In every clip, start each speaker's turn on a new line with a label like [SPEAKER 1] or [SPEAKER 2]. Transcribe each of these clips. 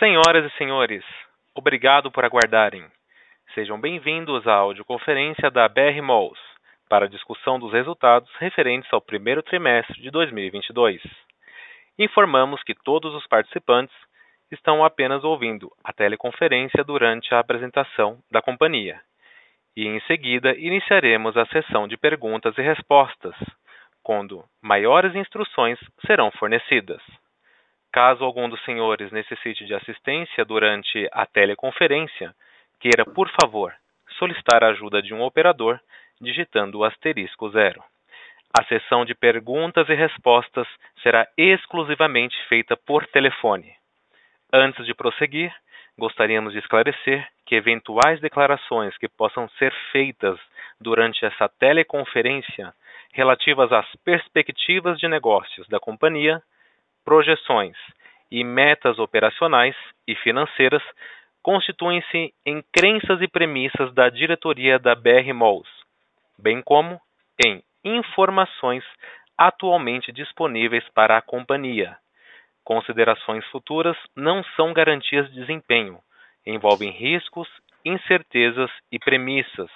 [SPEAKER 1] Senhoras e senhores, obrigado por aguardarem. Sejam bem-vindos à audioconferência da BR Malls para a discussão dos resultados referentes ao primeiro trimestre de 2022. Informamos que todos os participantes estão apenas ouvindo a teleconferência durante a apresentação da companhia. E em seguida iniciaremos a sessão de perguntas e respostas, quando maiores instruções serão fornecidas. Caso algum dos senhores necessite de assistência durante a teleconferência, queira, por favor, solicitar a ajuda de um operador digitando o asterisco zero. A sessão de perguntas e respostas será exclusivamente feita por telefone. Antes de prosseguir, gostaríamos de esclarecer que eventuais declarações que possam ser feitas durante essa teleconferência relativas às perspectivas de negócios da companhia, projeções e metas operacionais e financeiras constituem-se em crenças e premissas da diretoria da BR Malls, bem como em informações atualmente disponíveis para a companhia. Considerações futuras não são garantias de desempenho, envolvem riscos, incertezas e premissas,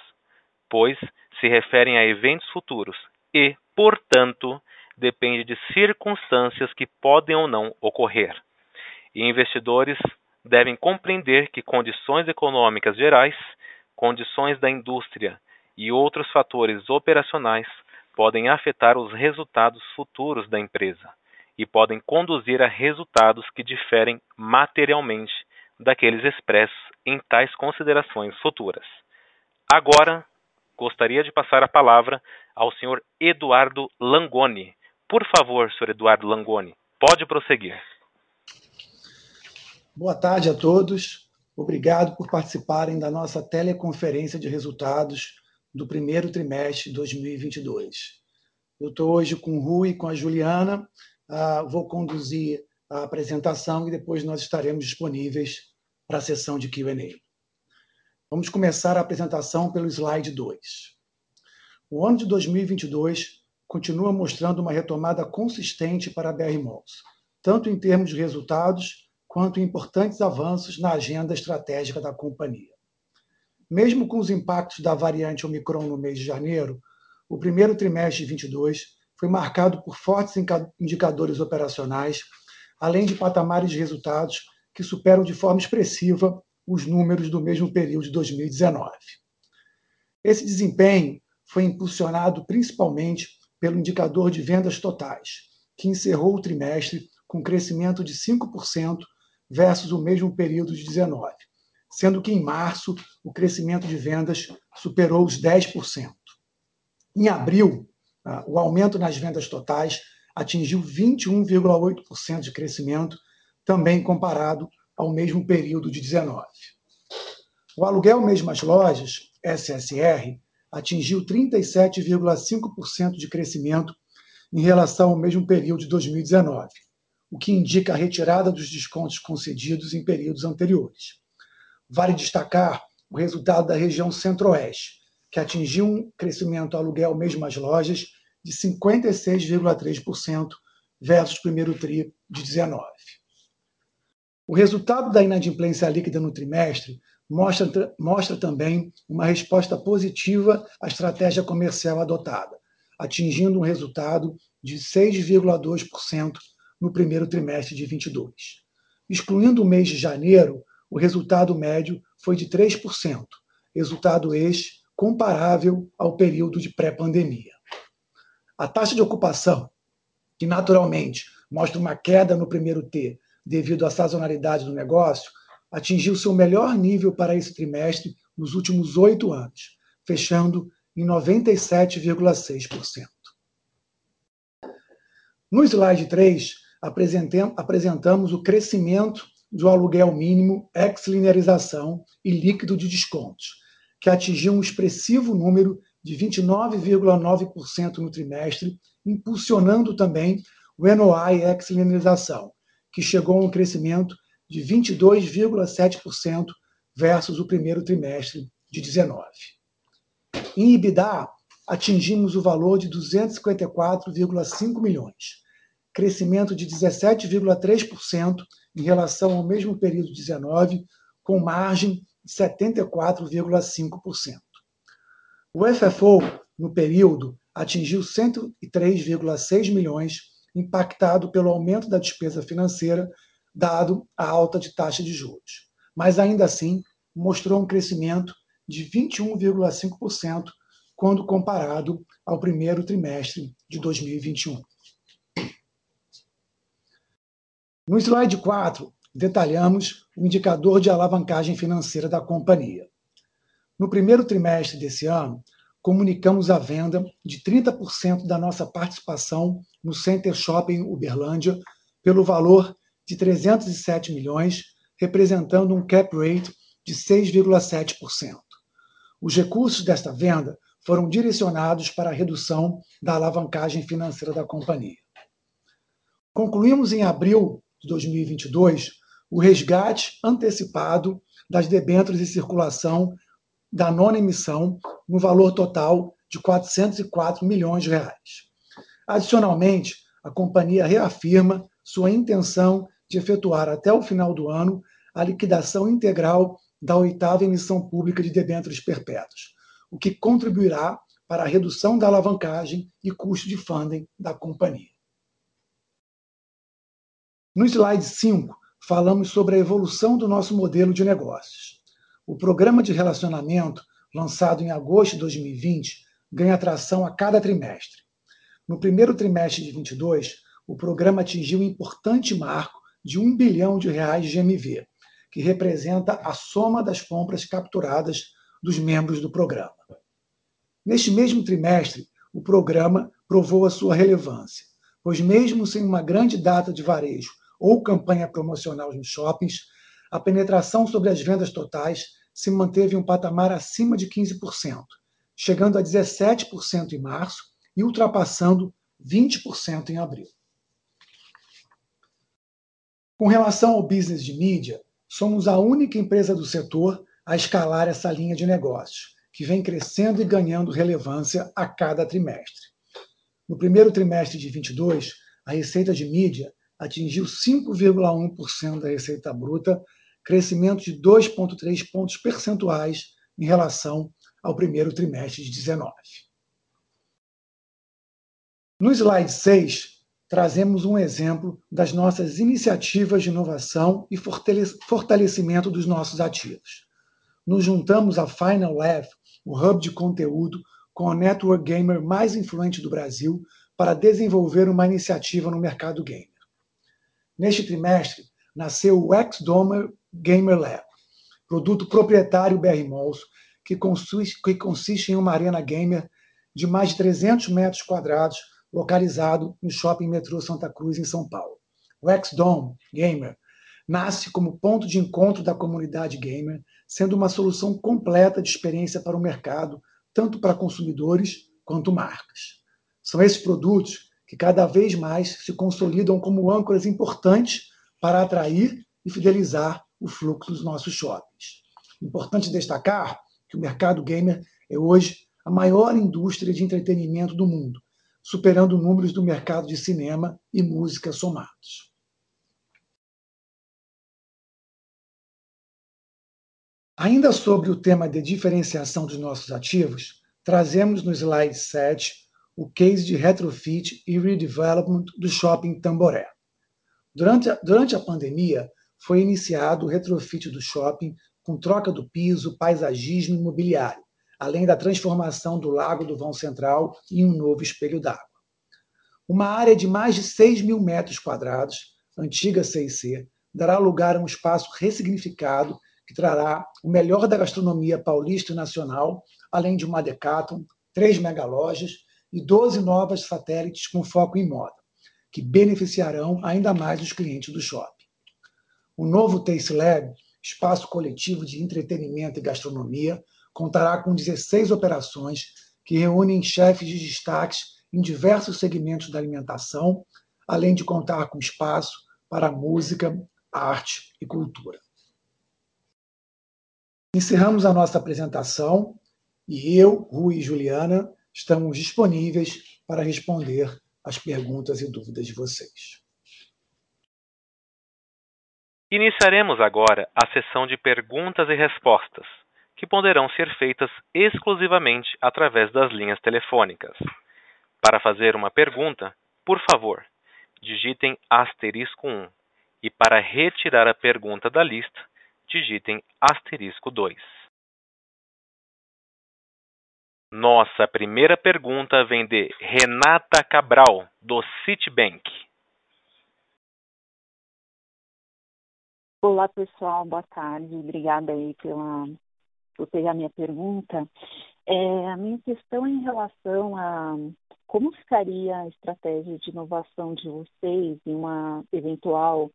[SPEAKER 1] pois se referem a eventos futuros e, portanto, depende de circunstâncias que podem ou não ocorrer. E investidores devem compreender que condições econômicas gerais, condições da indústria e outros fatores operacionais podem afetar os resultados futuros da empresa e podem conduzir a resultados que diferem materialmente daqueles expressos em tais considerações futuras. Agora, gostaria de passar a palavra ao Sr. Eduardo Langoni. Por favor, Sr. Eduardo Langoni, pode prosseguir.
[SPEAKER 2] Boa tarde a todos. Obrigado por participarem da nossa teleconferência de resultados do primeiro trimestre de 2022. Eu estou hoje com o Rui e com a Juliana. Uh, vou conduzir a apresentação e depois nós estaremos disponíveis para a sessão de Q&A. Vamos começar a apresentação pelo slide 2. O ano de 2022 continua mostrando uma retomada consistente para a BR Malls, tanto em termos de resultados quanto em importantes avanços na agenda estratégica da companhia. Mesmo com os impactos da variante Omicron no mês de janeiro, o primeiro trimestre de 2022 foi marcado por fortes indicadores operacionais, além de patamares de resultados que superam de forma expressiva os números do mesmo período de 2019. Esse desempenho foi impulsionado principalmente pelo indicador de vendas totais, que encerrou o trimestre com crescimento de 5% versus o mesmo período de 19, sendo que em março o crescimento de vendas superou os 10%. Em abril, o aumento nas vendas totais atingiu 21,8% de crescimento, também comparado ao mesmo período de 19. O aluguel mesmas lojas, SSR, atingiu 37,5% de crescimento em relação ao mesmo período de 2019, o que indica a retirada dos descontos concedidos em períodos anteriores. Vale destacar o resultado da região Centro-Oeste, que atingiu um crescimento aluguel mesmas lojas de 56,3% versus primeiro tri de 19. O resultado da inadimplência líquida no trimestre mostra, mostra também uma resposta positiva à estratégia comercial adotada, atingindo um resultado de 6,2% no primeiro trimestre de 22. Excluindo o mês de janeiro, o resultado médio foi de 3%, resultado este comparável ao período de pré-pandemia. A taxa de ocupação, que naturalmente mostra uma queda no primeiro T devido à sazonalidade do negócio, atingiu seu melhor nível para esse trimestre nos últimos oito anos, fechando em 97,6%. No slide 3, apresentamos o crescimento do aluguel mínimo ex-linearização e líquido de descontos, que atingiu um expressivo número de 29,9% no trimestre, impulsionando também o NOI ex-linearização, que chegou a um crescimento de 22,7% versus o primeiro trimestre de 19. Em EBITDA, atingimos o valor de 254,5 milhões, crescimento de 17,3% em relação ao mesmo período de 19, com margem de 74,5%. O FFO, no período, atingiu 103,6 milhões, impactado pelo aumento da despesa financeira, dado a alta de taxa de juros. Mas ainda assim, mostrou um crescimento de 21,5% quando comparado ao primeiro trimestre de 2021. No slide 4, detalhamos o indicador de alavancagem financeira da companhia. No primeiro trimestre desse ano, comunicamos a venda de 30% da nossa participação no Center Shopping Uberlândia pelo valor de 307 milhões, representando um cap rate de 6,7%. Os recursos desta venda foram direcionados para a redução da alavancagem financeira da companhia. Concluímos em abril de 2022 o resgate antecipado das debêntures em circulação da nona emissão no valor total de 404 milhões de reais. Adicionalmente, a companhia reafirma sua intenção de efetuar até o final do ano a liquidação integral da oitava emissão pública de debêntures perpétuas, o que contribuirá para a redução da alavancagem e custo de funding da companhia. No slide 5, falamos sobre a evolução do nosso modelo de negócios. O programa de relacionamento, lançado em agosto de 2020, ganha atração a cada trimestre. No primeiro trimestre de 2022, o programa atingiu um importante marco de 1 bilhão de reais de GMV, que representa a soma das compras capturadas dos membros do programa. Neste mesmo trimestre, o programa provou a sua relevância, pois mesmo sem uma grande data de varejo ou campanha promocional nos shoppings, a penetração sobre as vendas totais se manteve em um patamar acima de 15%, chegando a 17% em março e ultrapassando 20% em abril. Com relação ao business de mídia, somos a única empresa do setor a escalar essa linha de negócios, que vem crescendo e ganhando relevância a cada trimestre. No primeiro trimestre de 22, a receita de mídia atingiu 5,1% da receita bruta, crescimento de 2,3 pontos percentuais em relação ao primeiro trimestre de 19. No slide 6, trazemos um exemplo das nossas iniciativas de inovação e fortalecimento dos nossos ativos. Nos juntamos à Final Lab, o hub de conteúdo com a network gamer mais influente do Brasil, para desenvolver uma iniciativa no mercado gamer. Neste trimestre, nasceu o X-Domer Gamer Lab, produto proprietário BR Malls, que consiste, que consiste em uma arena gamer de mais de 300 metros quadrados, localizado no Shopping Metrô Santa Cruz, em São Paulo. O X-Dome Gamer nasce como ponto de encontro da comunidade gamer, sendo uma solução completa de experiência para o mercado, tanto para consumidores quanto marcas. São esses produtos que cada vez mais se consolidam como âncoras importantes para atrair e fidelizar o fluxo dos nossos shoppings. Importante destacar que o mercado gamer é hoje a maior indústria de entretenimento do mundo, superando números do mercado de cinema e música somados. Ainda sobre o tema de diferenciação dos nossos ativos, trazemos no slide 7 o case de retrofit e redevelopment do shopping Tamboré. Durante a, durante a pandemia, foi iniciado o retrofit do shopping com troca do piso, paisagismo e mobiliário, além da transformação do Lago do Vão Central em um novo espelho d'água. Uma área de mais de 6 mil metros quadrados, antiga CIC, dará lugar a um espaço ressignificado que trará o melhor da gastronomia paulista e nacional, além de uma Decathlon, três megalojas e 12 novas satélites com foco em moda, que beneficiarão ainda mais os clientes do shopping. O novo Taste Lab, espaço coletivo de entretenimento e gastronomia, contará com 16 operações que reúnem chefes de destaques em diversos segmentos da alimentação, além de contar com espaço para música, arte e cultura. Encerramos a nossa apresentação e eu, Rui e Juliana, estamos disponíveis para responder as perguntas e dúvidas de vocês.
[SPEAKER 1] Iniciaremos agora a sessão de perguntas e respostas, que poderão ser feitas exclusivamente através das linhas telefônicas. Para fazer uma pergunta, por favor, digitem asterisco 1 e para retirar a pergunta da lista, digitem asterisco 2. Nossa primeira pergunta vem de Renata Cabral, do Citibank.
[SPEAKER 3] Olá, pessoal. Boa tarde. Obrigada aí pela, por pegar minha pergunta. É, a minha questão é em relação a como ficaria a estratégia de inovação de vocês em uma eventual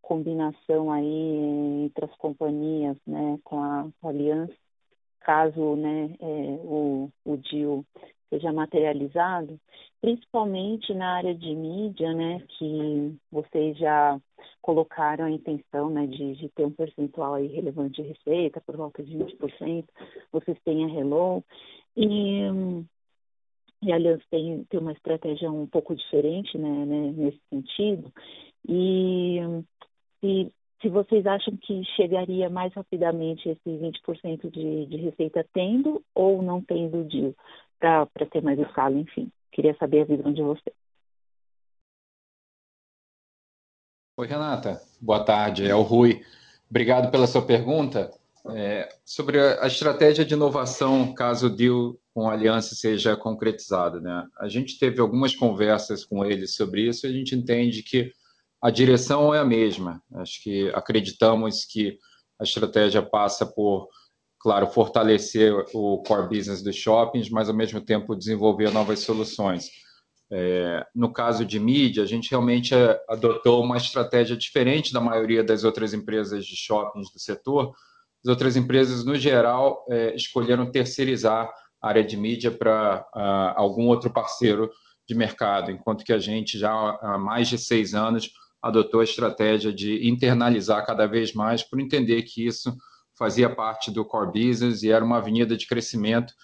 [SPEAKER 3] combinação aí entre as companhias, né, com a, com a aliança, caso, né, é, o, o deal seja materializado, principalmente na área de mídia, né, que vocês já colocaram a intenção, né, de, de ter um percentual aí relevante de receita, por volta de 20%, vocês têm a Hello, e, e a Aliança tem, tem uma estratégia um pouco diferente, né, né nesse sentido, e se, se vocês acham que chegaria mais rapidamente esse 20% de, de receita tendo ou não tendo deal para ter mais escala, enfim. Queria saber a visão de você.
[SPEAKER 4] Oi, Renata. Boa tarde. É o Rui. Obrigado pela sua pergunta. É, sobre a, a, estratégia de inovação, caso o deal com a aliança seja concretizado. Né? A gente teve algumas conversas com eles sobre isso e a gente entende que a direção é a mesma. Acho que acreditamos que a estratégia passa por claro, fortalecer o core business dos shoppings, mas ao mesmo tempo desenvolver novas soluções. É, no caso de mídia, a gente realmente adotou uma estratégia diferente da maioria das outras empresas de shoppings do setor. As outras empresas, no geral, é, escolheram terceirizar a área de mídia para uh, algum outro parceiro de mercado, enquanto que a gente já há mais de seis anos adotou a estratégia de internalizar cada vez mais, por entender que isso fazia parte do core business e era uma avenida de crescimento.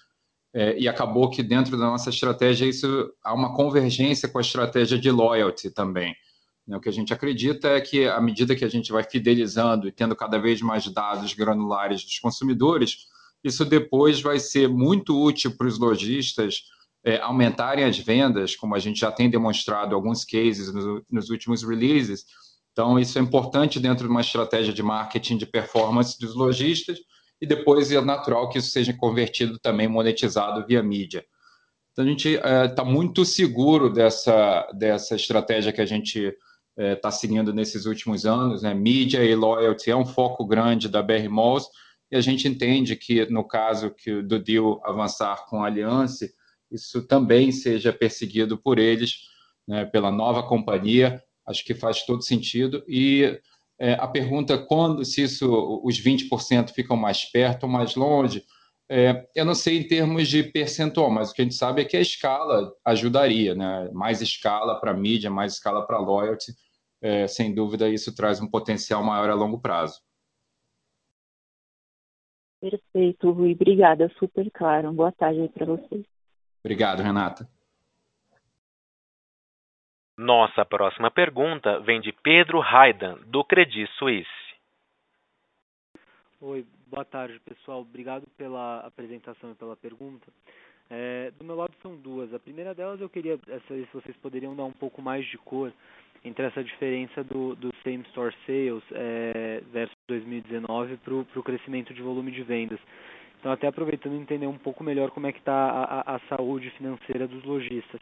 [SPEAKER 4] É, e acabou que dentro da nossa estratégia isso há uma convergência com a estratégia de loyalty também. Né? O que a gente acredita é que à medida que a gente vai fidelizando e tendo cada vez mais dados granulares dos consumidores, isso depois vai ser muito útil para os lojistas é, aumentarem as vendas, como a gente já tem demonstrado alguns cases nos, nos últimos releases, então, isso é importante dentro de uma estratégia de marketing de performance dos lojistas e depois é natural que isso seja convertido também, monetizado via mídia. Então, a gente está é, muito seguro dessa, dessa estratégia que a gente está é, tá seguindo nesses últimos anos. Né? Mídia e loyalty é um foco grande da BR Malls e a gente entende que, no caso que do deal avançar com a Aliança, isso também seja perseguido por eles, né, pela nova companhia, acho que faz todo sentido. E é, a pergunta quando se isso os 20% ficam mais perto ou mais longe, é, eu não sei em termos de percentual, mas o que a gente sabe é que a escala ajudaria, né? Mais escala para mídia, mais escala para loyalty, é, sem dúvida isso traz um potencial maior a longo prazo.
[SPEAKER 3] Perfeito, Rui. Obrigada, super claro. Boa tarde para vocês.
[SPEAKER 4] Obrigado, Renata.
[SPEAKER 1] Nossa próxima pergunta vem de Pedro Raidan, do Credit Suisse.
[SPEAKER 5] Oi, boa tarde, pessoal. Obrigado pela apresentação e pela pergunta. É, do meu lado são duas. A primeira delas eu queria saber se vocês poderiam dar um pouco mais de cor entre essa diferença do, do same store sales é, versus 2019 para o crescimento de volume de vendas. Então, até aproveitando entender um pouco melhor como é que está a, a, a saúde financeira dos lojistas.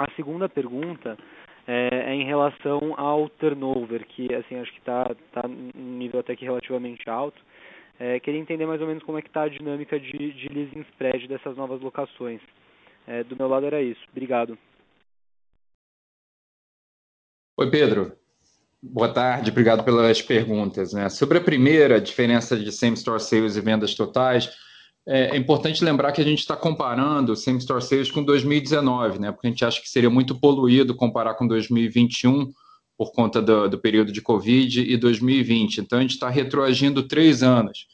[SPEAKER 5] A segunda pergunta é, é em relação ao turnover, que assim acho que está tá num nível até que relativamente alto. É, queria entender mais ou menos como é que está a dinâmica de, de leasing spread dessas novas locações. É, do meu lado era isso. Obrigado.
[SPEAKER 4] Oi, Pedro. Boa tarde, obrigado pelas perguntas. Né? Sobre a primeira, a diferença de same-store sales e vendas totais, é, é importante lembrar que a gente está comparando o Same Store Sales com 2019, né? Porque a gente acha que seria muito poluído comparar com 2021 por conta do, do período de Covid e 2020. Então a gente está retroagindo três anos.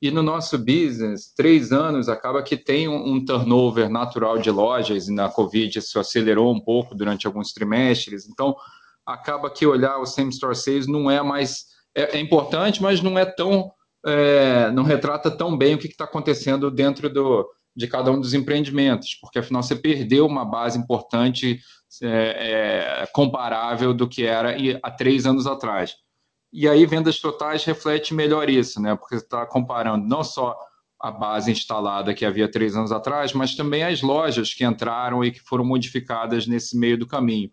[SPEAKER 4] E no nosso business, três anos acaba que tem um, um turnover natural de lojas, e na Covid isso acelerou um pouco durante alguns trimestres. Então, acaba que olhar o same store sales não é mais é, é importante, mas não é tão é, não retrata tão bem o que está acontecendo dentro do, de cada um dos empreendimentos, porque afinal você perdeu uma base importante é, é, comparável do que era há três anos atrás. E aí vendas totais reflete melhor isso, né? Porque você está comparando não só a base instalada que havia três anos atrás, mas também as lojas que entraram e que foram modificadas nesse meio do caminho.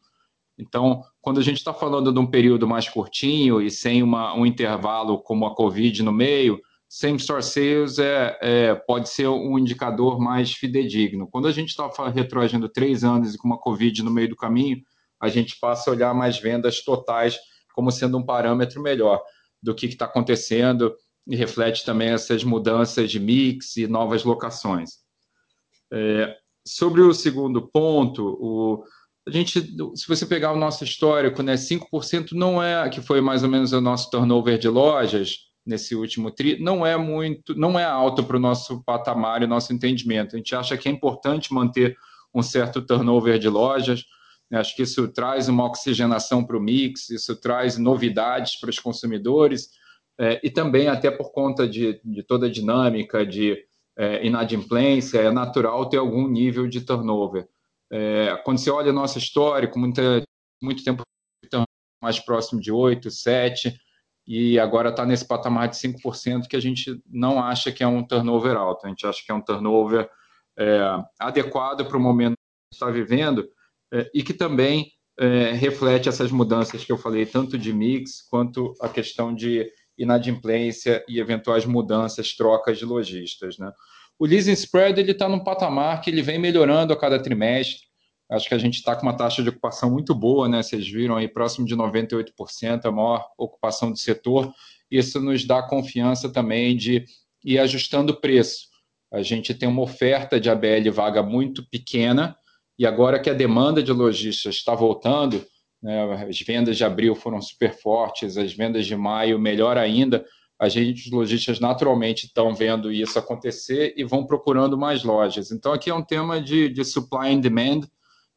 [SPEAKER 4] Então, quando a gente está falando de um período mais curtinho e sem uma, um intervalo como a Covid no meio, same-store sales é, é, pode ser um indicador mais fidedigno. Quando a gente está retroagindo três anos e com uma Covid no meio do caminho, a gente passa a olhar mais vendas totais como sendo um parâmetro melhor do que está acontecendo e reflete também essas mudanças de mix e novas locações. É, sobre o segundo ponto, o, a gente, se você pegar o nosso histórico, né, 5% não é, que foi mais ou menos o nosso turnover de lojas nesse último tri, não é muito, não é alto para o nosso patamar e nosso entendimento. A gente acha que é importante manter um certo turnover de lojas, né, acho que isso traz uma oxigenação para o mix, isso traz novidades para os consumidores, é, e também até por conta de, de toda a dinâmica de é, inadimplência, é natural ter algum nível de turnover. É, quando você olha nosso histórico, muita, muito tempo mais próximo de 8, 7, e agora está nesse patamar de 5% que a gente não acha que é um turnover alto, a gente acha que é um turnover é, adequado para o momento que está vivendo é, e que também é, reflete essas mudanças que eu falei, tanto de mix quanto a questão de inadimplência e eventuais mudanças, trocas de lojistas. Né? O leasing spread ele está num patamar que ele vem melhorando a cada trimestre. Acho que a gente está com uma taxa de ocupação muito boa, né? Vocês viram aí próximo de 98%, a maior ocupação do setor. Isso nos dá confiança também de ir ajustando o preço. A gente tem uma oferta de ABL vaga muito pequena, e agora que a demanda de lojistas está voltando, né? As vendas de abril foram super fortes, as vendas de maio melhor ainda. A gente, os lojistas, naturalmente estão vendo isso acontecer e vão procurando mais lojas. Então, aqui é um tema de, de supply and demand,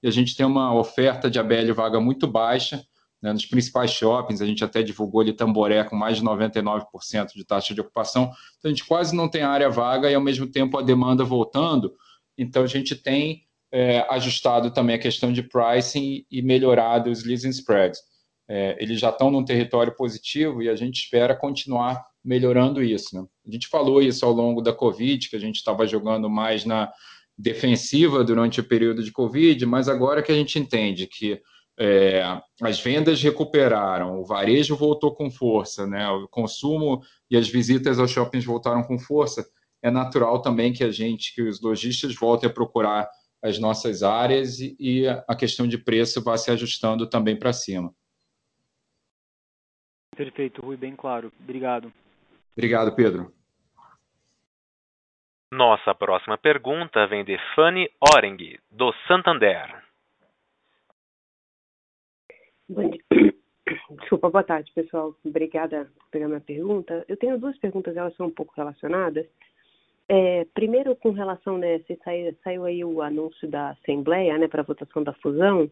[SPEAKER 4] e a gente tem uma oferta de ABL vaga muito baixa, né, nos principais shoppings, a gente até divulgou ali Tamboré com mais de 99% de taxa de ocupação, então a gente quase não tem área vaga e ao mesmo tempo a demanda voltando, então a gente tem é, ajustado também a questão de pricing e melhorado os leasing spreads. É, eles já estão num território positivo e a gente espera continuar melhorando isso. Né? A gente falou isso ao longo da Covid, que a gente estava jogando mais na defensiva durante o período de Covid, mas agora que a gente entende que é, as vendas recuperaram, o varejo voltou com força, né? o consumo e as visitas aos shoppings voltaram com força, é natural também que a gente, que os lojistas voltem a procurar as nossas áreas e, a questão de preço vai se ajustando também para cima.
[SPEAKER 5] Perfeito, Rui, bem claro. Obrigado.
[SPEAKER 4] Obrigado, Pedro.
[SPEAKER 1] Nossa próxima pergunta vem de Fanny Oreng, do Santander.
[SPEAKER 6] Desculpa, boa tarde, pessoal. Obrigada por pegar minha pergunta. Eu tenho duas perguntas, elas são um pouco relacionadas. É, primeiro, com relação, né, se saiu, saiu aí o anúncio da Assembleia, né, para votação da fusão,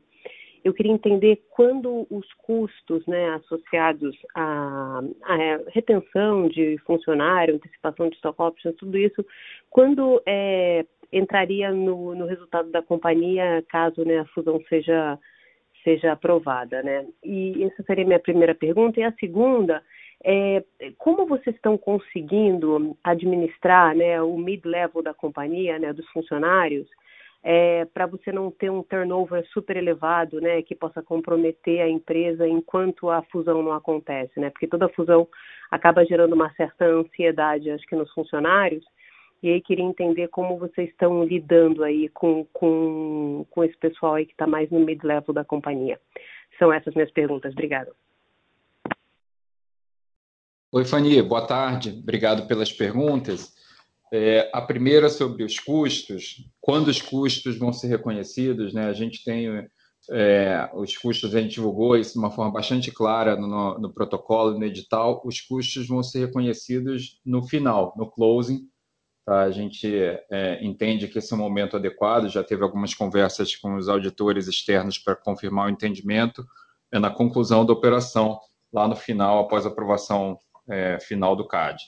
[SPEAKER 6] eu queria entender quando os custos, né, associados à, à retenção de funcionário, antecipação de stock options, tudo isso, quando é, entraria no, no resultado da companhia caso, né, a fusão seja seja aprovada, né? E essa seria a minha primeira pergunta. E a segunda é, como vocês estão conseguindo administrar né, o mid-level da companhia, né, dos funcionários, é, para você não ter um turnover super elevado, né, que possa comprometer a empresa enquanto a fusão não acontece, né? Porque toda fusão acaba gerando uma certa ansiedade, acho que nos funcionários. E aí queria entender como vocês estão lidando aí com, com, com esse pessoal aí que está mais no mid-level da companhia. São essas minhas perguntas. Obrigada.
[SPEAKER 4] Oi, Fani, boa tarde. Obrigado pelas perguntas. É, a primeira sobre os custos. Quando os custos vão ser reconhecidos, né? A gente tem é, os custos, a gente divulgou isso de uma forma bastante clara no, no protocolo, no edital. Os custos vão ser reconhecidos no final, no closing. Tá? A gente é, entende que esse é o momento adequado. Já teve algumas conversas com os auditores externos para confirmar o entendimento. É na conclusão da operação lá no final, após a aprovação é, final do CAD.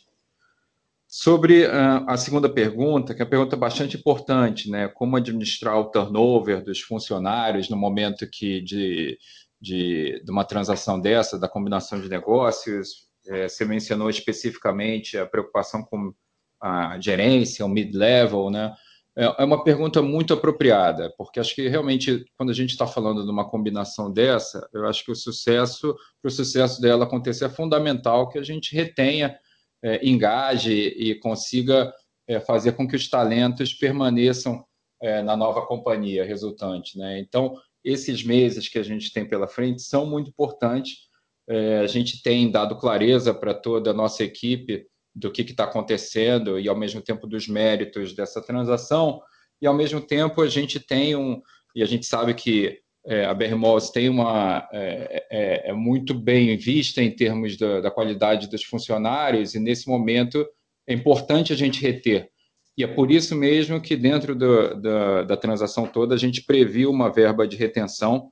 [SPEAKER 4] Sobre uh, a segunda pergunta, que é uma pergunta bastante importante, né? Como administrar o turnover dos funcionários no momento que de, de, de uma transação dessa, da combinação de negócios? É, você mencionou especificamente a preocupação com a gerência, o mid-level, né? É, é uma pergunta muito apropriada, porque acho que realmente, quando a gente está falando de uma combinação dessa, eu acho que o sucesso, para o sucesso dela acontecer, é fundamental que a gente retenha, é, engaje e consiga é, fazer com que os talentos permaneçam é, na nova companhia resultante. Né? Então, esses meses que a gente tem pela frente são muito importantes. É, a gente tem dado clareza para toda a nossa equipe do que está acontecendo e, ao mesmo tempo, dos méritos dessa transação. E, ao mesmo tempo, a gente tem um. E a gente sabe que é, a Bermos tem uma. É, é, é, muito bem vista em termos da, da qualidade dos funcionários, e, nesse momento, é importante a gente reter. E é por isso mesmo que, dentro do, da, da transação toda, a gente previu uma verba de retenção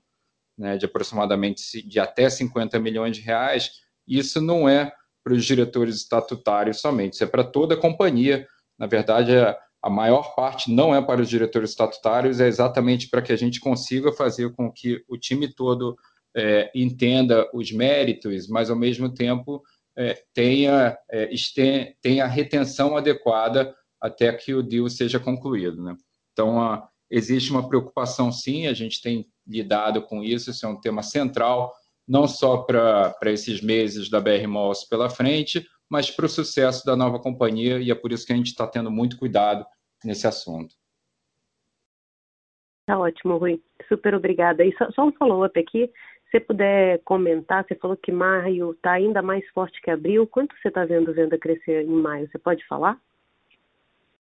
[SPEAKER 4] né, de aproximadamente de até 50 milhões de reais. Isso não é para os diretores estatutários somente, isso é para toda a companhia. Na verdade, a maior parte não é para os diretores estatutários, é exatamente para que a gente consiga fazer com que o time todo é, entenda os méritos, mas ao mesmo tempo é, tenha, é, tenha a retenção adequada até que o deal seja concluído. Né? Então, a, existe uma preocupação sim, a gente tem lidado com isso, isso é um tema central não só para esses meses da BR Malls pela frente, mas para o sucesso da nova companhia, e é por isso que a gente está tendo muito cuidado nesse assunto.
[SPEAKER 6] Tá ótimo, Rui. Super obrigada. E só, só um follow-up aqui. Se você puder comentar, você falou que maio está ainda mais forte que abril. Quanto você está vendo venda crescer em maio? Você pode falar?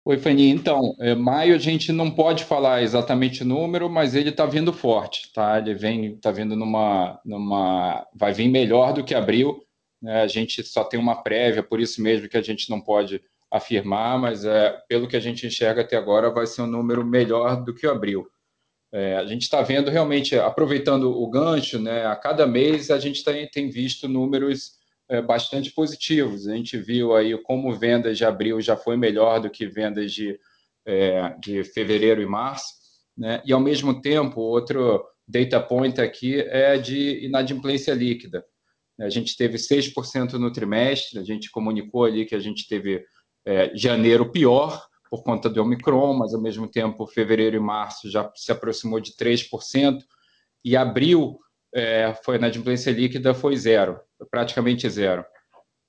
[SPEAKER 4] Oi, Fanny. Então, é, maio a gente não pode falar exatamente o número, mas ele está vindo forte, tá? Ele vem, está vindo numa, numa, vai vir melhor do que abril. Né? A gente só tem uma prévia, por isso mesmo que a gente não pode afirmar, mas é, pelo que a gente enxerga até agora, vai ser um número melhor do que abril. É, a gente está vendo realmente, aproveitando o gancho, né? A cada mês a gente tem, tem visto números é, bastante positivos. A gente viu aí como vendas de abril já foi melhor do que vendas de, é, de fevereiro e março, né? e ao mesmo tempo, outro data point aqui é de inadimplência líquida. A gente teve 6% no trimestre, a gente comunicou ali que a gente teve é, janeiro pior por conta do Omicron, mas ao mesmo tempo fevereiro e março já se aproximou de 3%, e abril é, foi na adimplência líquida foi zero, praticamente zero.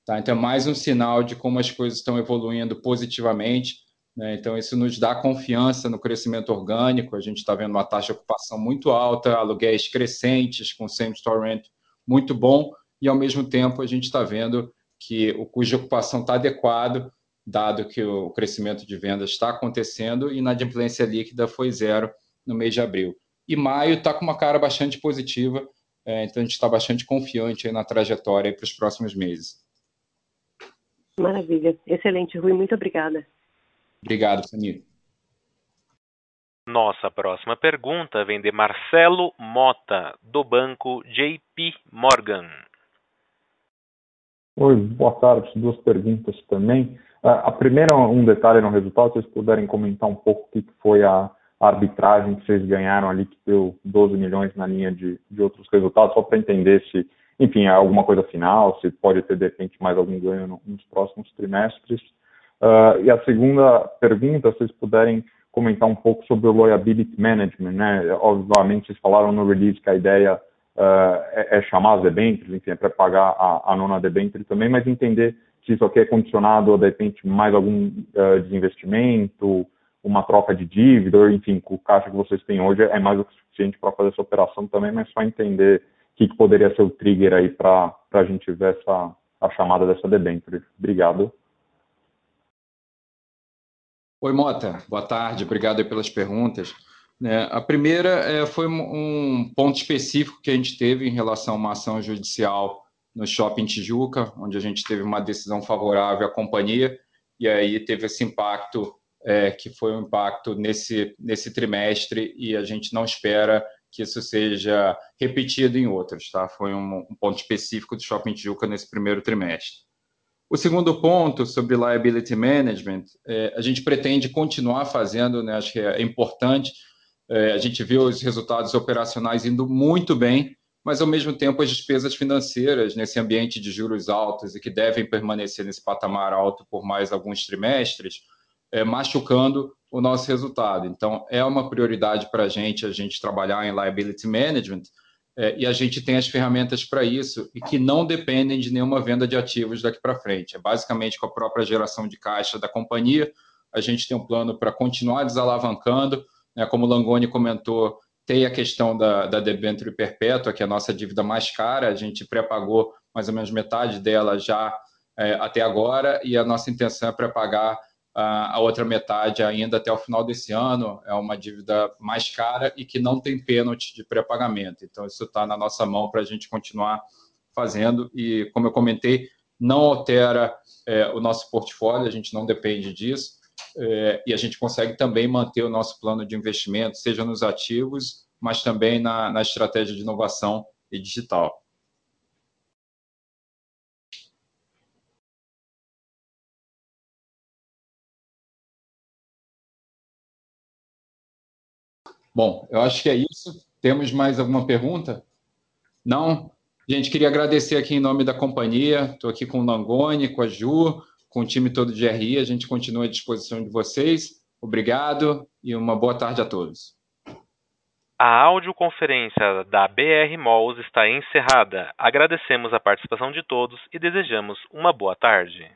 [SPEAKER 4] Tá? Então, é mais um sinal de como as coisas estão evoluindo positivamente. Né? Então, isso nos dá confiança no crescimento orgânico. A gente está vendo uma taxa de ocupação muito alta, aluguéis crescentes, com same-store rent muito bom, e ao mesmo tempo a gente está vendo que o custo de ocupação está adequado, dado que o crescimento de vendas está acontecendo, e na adimplência líquida foi zero no mês de abril. E maio está com uma cara bastante positiva, é, então a gente está bastante confiante na trajetória para os próximos meses.
[SPEAKER 6] Maravilha. Excelente, Rui. Muito obrigada.
[SPEAKER 4] Obrigado, Fanny.
[SPEAKER 1] Nossa próxima pergunta vem de Marcelo Mota, do banco JP Morgan.
[SPEAKER 7] Oi, boa tarde. Duas perguntas também. A primeira, um detalhe no resultado, se vocês puderem comentar um pouco o que foi a, arbitragem que vocês ganharam ali, que deu 12 milhões na linha de, de outros resultados, só para entender se, enfim, é alguma coisa final, se pode ter, de repente, mais algum ganho no, nos próximos trimestres. Uh, e a segunda pergunta, se vocês puderem comentar um pouco sobre o Liability Management, né? Obviamente, vocês falaram no release que a ideia é, é, chamar as debêntures, enfim, é para pagar a, a nona debenture também, mas entender se isso aqui é condicionado a, de repente, mais algum uh, desinvestimento, uma troca de dívida, ou enfim, o caixa que vocês têm hoje é mais do que suficiente para fazer essa operação também, mas só entender o que, que poderia ser o trigger aí para a gente ver essa, a chamada dessa debênture. Obrigado.
[SPEAKER 4] Oi, Mota. Boa tarde. Obrigado pelas perguntas. É, a primeira é, foi um ponto específico que a gente teve em relação a uma ação judicial no Shopping Tijuca, onde a gente teve uma decisão favorável à companhia, e aí teve esse impacto é, que foi um impacto nesse, nesse trimestre e a gente não espera que isso seja repetido em outros, tá? Foi um, um ponto específico do Shopping Tijuca nesse primeiro trimestre. O segundo ponto sobre liability management, é, a gente pretende continuar fazendo, né? Acho que é importante. É, a gente viu os resultados operacionais indo muito bem, mas ao mesmo tempo as despesas financeiras nesse ambiente de juros altos e que devem permanecer nesse patamar alto por mais alguns trimestres, é, machucando o nosso resultado. Então, é uma prioridade para a gente, a gente trabalhar em liability management, é, e a gente tem as ferramentas para isso e que não dependem de nenhuma venda de ativos daqui para frente. É basicamente com a própria geração de caixa da companhia, a gente tem um plano para continuar desalavancando, né, como o Langoni comentou, tem a questão da, da debênture perpétua, que é a nossa dívida mais cara, a gente pré-pagou mais ou menos metade dela já é, até agora, e a nossa intenção é pré-pagar a outra metade ainda até o final desse ano. É uma dívida mais cara e que não tem pênalti de pré-pagamento. Então, isso está na nossa mão para a gente continuar fazendo. E, como eu comentei, não altera é, o nosso portfólio, a gente não depende disso. É, e a gente consegue também manter o nosso plano de investimento, seja nos ativos, mas também na, na estratégia de inovação e digital. Bom, eu acho que é isso. Temos mais alguma pergunta? Não? Gente, queria agradecer aqui em nome da companhia. Estou aqui com o Langoni, com a Ju, com o time todo de RI. A gente continua à disposição de vocês. Obrigado e uma boa tarde a todos.
[SPEAKER 1] A audioconferência da BR Malls está encerrada. Agradecemos a participação de todos e desejamos uma boa tarde.